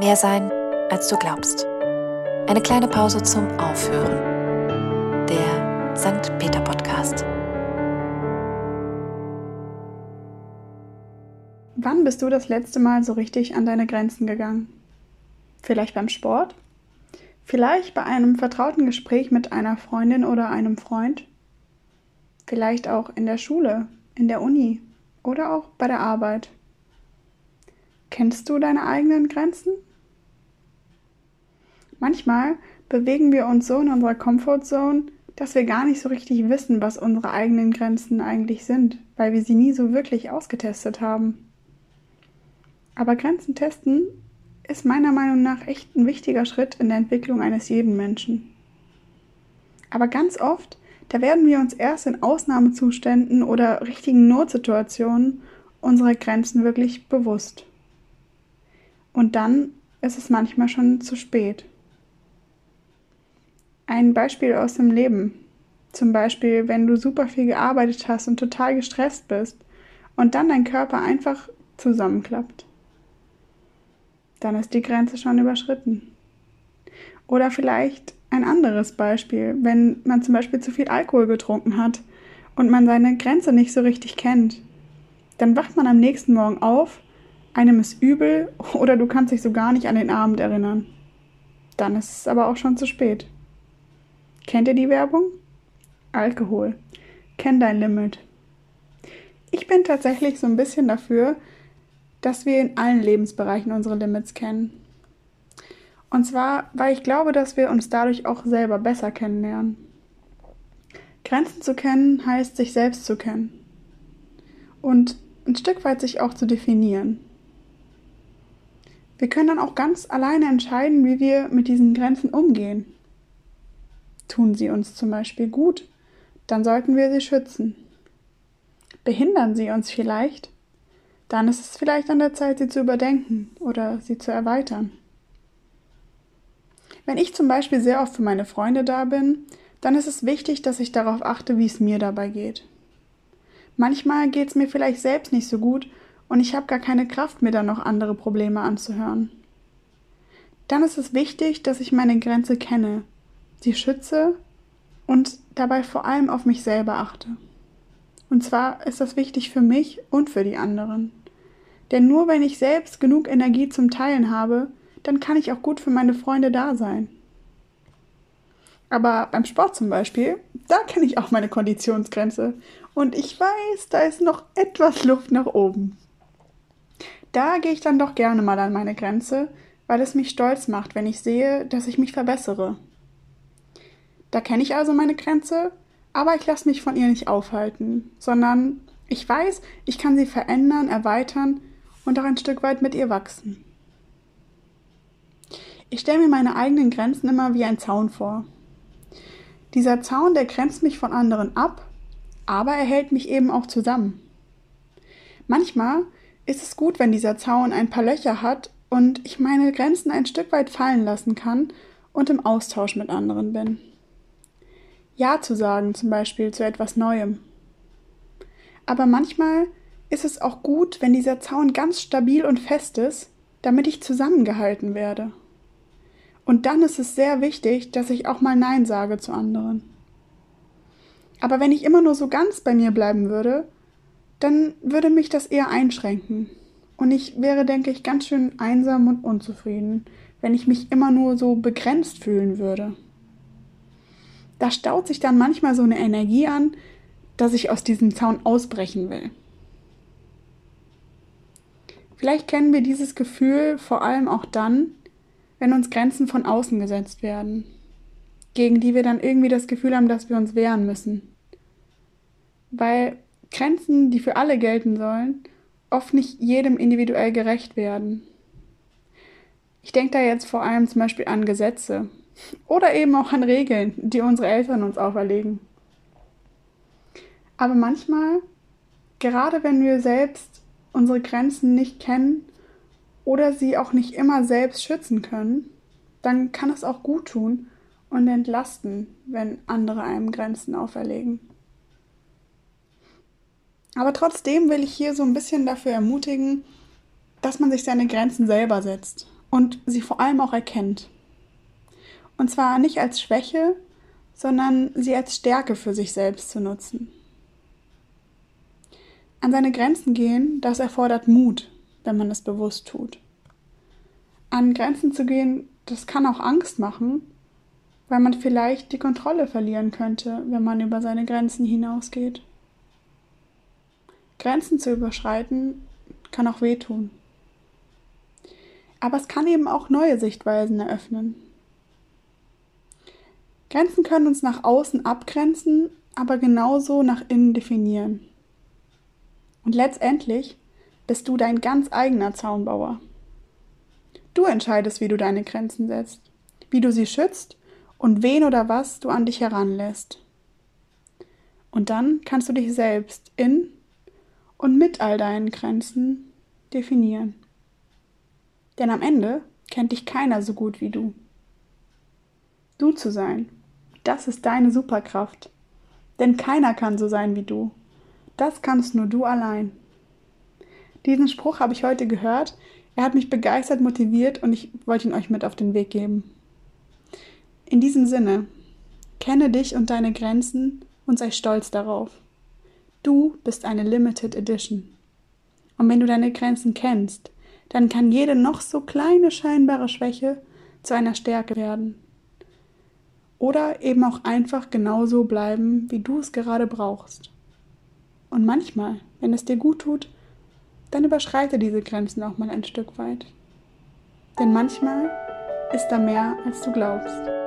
Mehr sein, als du glaubst. Eine kleine Pause zum Aufhören. Der St. Peter Podcast. Wann bist du das letzte Mal so richtig an deine Grenzen gegangen? Vielleicht beim Sport? Vielleicht bei einem vertrauten Gespräch mit einer Freundin oder einem Freund? Vielleicht auch in der Schule, in der Uni oder auch bei der Arbeit? Kennst du deine eigenen Grenzen? Manchmal bewegen wir uns so in unserer Comfortzone, dass wir gar nicht so richtig wissen, was unsere eigenen Grenzen eigentlich sind, weil wir sie nie so wirklich ausgetestet haben. Aber Grenzen testen ist meiner Meinung nach echt ein wichtiger Schritt in der Entwicklung eines jeden Menschen. Aber ganz oft, da werden wir uns erst in Ausnahmezuständen oder richtigen Notsituationen unserer Grenzen wirklich bewusst. Und dann ist es manchmal schon zu spät. Ein Beispiel aus dem Leben. Zum Beispiel, wenn du super viel gearbeitet hast und total gestresst bist und dann dein Körper einfach zusammenklappt. Dann ist die Grenze schon überschritten. Oder vielleicht ein anderes Beispiel, wenn man zum Beispiel zu viel Alkohol getrunken hat und man seine Grenze nicht so richtig kennt. Dann wacht man am nächsten Morgen auf einem ist übel oder du kannst dich so gar nicht an den Abend erinnern. Dann ist es aber auch schon zu spät. Kennt ihr die Werbung? Alkohol. Kenn dein Limit. Ich bin tatsächlich so ein bisschen dafür, dass wir in allen Lebensbereichen unsere Limits kennen. Und zwar, weil ich glaube, dass wir uns dadurch auch selber besser kennenlernen. Grenzen zu kennen heißt, sich selbst zu kennen. Und ein Stück weit sich auch zu definieren. Wir können dann auch ganz alleine entscheiden, wie wir mit diesen Grenzen umgehen. Tun sie uns zum Beispiel gut, dann sollten wir sie schützen. Behindern sie uns vielleicht, dann ist es vielleicht an der Zeit, sie zu überdenken oder sie zu erweitern. Wenn ich zum Beispiel sehr oft für meine Freunde da bin, dann ist es wichtig, dass ich darauf achte, wie es mir dabei geht. Manchmal geht es mir vielleicht selbst nicht so gut und ich habe gar keine Kraft, mir dann noch andere Probleme anzuhören. Dann ist es wichtig, dass ich meine Grenze kenne, sie schütze und dabei vor allem auf mich selber achte. Und zwar ist das wichtig für mich und für die anderen. Denn nur wenn ich selbst genug Energie zum Teilen habe, dann kann ich auch gut für meine Freunde da sein. Aber beim Sport zum Beispiel, da kenne ich auch meine Konditionsgrenze. Und ich weiß, da ist noch etwas Luft nach oben. Da gehe ich dann doch gerne mal an meine Grenze, weil es mich stolz macht, wenn ich sehe, dass ich mich verbessere. Da kenne ich also meine Grenze, aber ich lasse mich von ihr nicht aufhalten, sondern ich weiß, ich kann sie verändern, erweitern und auch ein Stück weit mit ihr wachsen. Ich stelle mir meine eigenen Grenzen immer wie ein Zaun vor. Dieser Zaun, der grenzt mich von anderen ab, aber er hält mich eben auch zusammen. Manchmal ist es gut, wenn dieser Zaun ein paar Löcher hat und ich meine Grenzen ein Stück weit fallen lassen kann und im Austausch mit anderen bin. Ja zu sagen, zum Beispiel zu etwas Neuem. Aber manchmal ist es auch gut, wenn dieser Zaun ganz stabil und fest ist, damit ich zusammengehalten werde. Und dann ist es sehr wichtig, dass ich auch mal Nein sage zu anderen. Aber wenn ich immer nur so ganz bei mir bleiben würde, dann würde mich das eher einschränken. Und ich wäre, denke ich, ganz schön einsam und unzufrieden, wenn ich mich immer nur so begrenzt fühlen würde. Da staut sich dann manchmal so eine Energie an, dass ich aus diesem Zaun ausbrechen will. Vielleicht kennen wir dieses Gefühl vor allem auch dann, wenn uns Grenzen von außen gesetzt werden, gegen die wir dann irgendwie das Gefühl haben, dass wir uns wehren müssen. Weil Grenzen, die für alle gelten sollen, oft nicht jedem individuell gerecht werden. Ich denke da jetzt vor allem zum Beispiel an Gesetze oder eben auch an Regeln, die unsere Eltern uns auferlegen. Aber manchmal, gerade wenn wir selbst unsere Grenzen nicht kennen oder sie auch nicht immer selbst schützen können, dann kann es auch gut tun und entlasten, wenn andere einem Grenzen auferlegen. Aber trotzdem will ich hier so ein bisschen dafür ermutigen, dass man sich seine Grenzen selber setzt und sie vor allem auch erkennt. Und zwar nicht als Schwäche, sondern sie als Stärke für sich selbst zu nutzen. An seine Grenzen gehen, das erfordert Mut, wenn man es bewusst tut. An Grenzen zu gehen, das kann auch Angst machen, weil man vielleicht die Kontrolle verlieren könnte, wenn man über seine Grenzen hinausgeht. Grenzen zu überschreiten kann auch wehtun. Aber es kann eben auch neue Sichtweisen eröffnen. Grenzen können uns nach außen abgrenzen, aber genauso nach innen definieren. Und letztendlich bist du dein ganz eigener Zaunbauer. Du entscheidest, wie du deine Grenzen setzt, wie du sie schützt und wen oder was du an dich heranlässt. Und dann kannst du dich selbst in und mit all deinen Grenzen definieren. Denn am Ende kennt dich keiner so gut wie du. Du zu sein, das ist deine Superkraft. Denn keiner kann so sein wie du. Das kannst nur du allein. Diesen Spruch habe ich heute gehört. Er hat mich begeistert motiviert und ich wollte ihn euch mit auf den Weg geben. In diesem Sinne, kenne dich und deine Grenzen und sei stolz darauf. Du bist eine Limited Edition. Und wenn du deine Grenzen kennst, dann kann jede noch so kleine scheinbare Schwäche zu einer Stärke werden. Oder eben auch einfach genauso bleiben, wie du es gerade brauchst. Und manchmal, wenn es dir gut tut, dann überschreite diese Grenzen auch mal ein Stück weit. Denn manchmal ist da mehr, als du glaubst.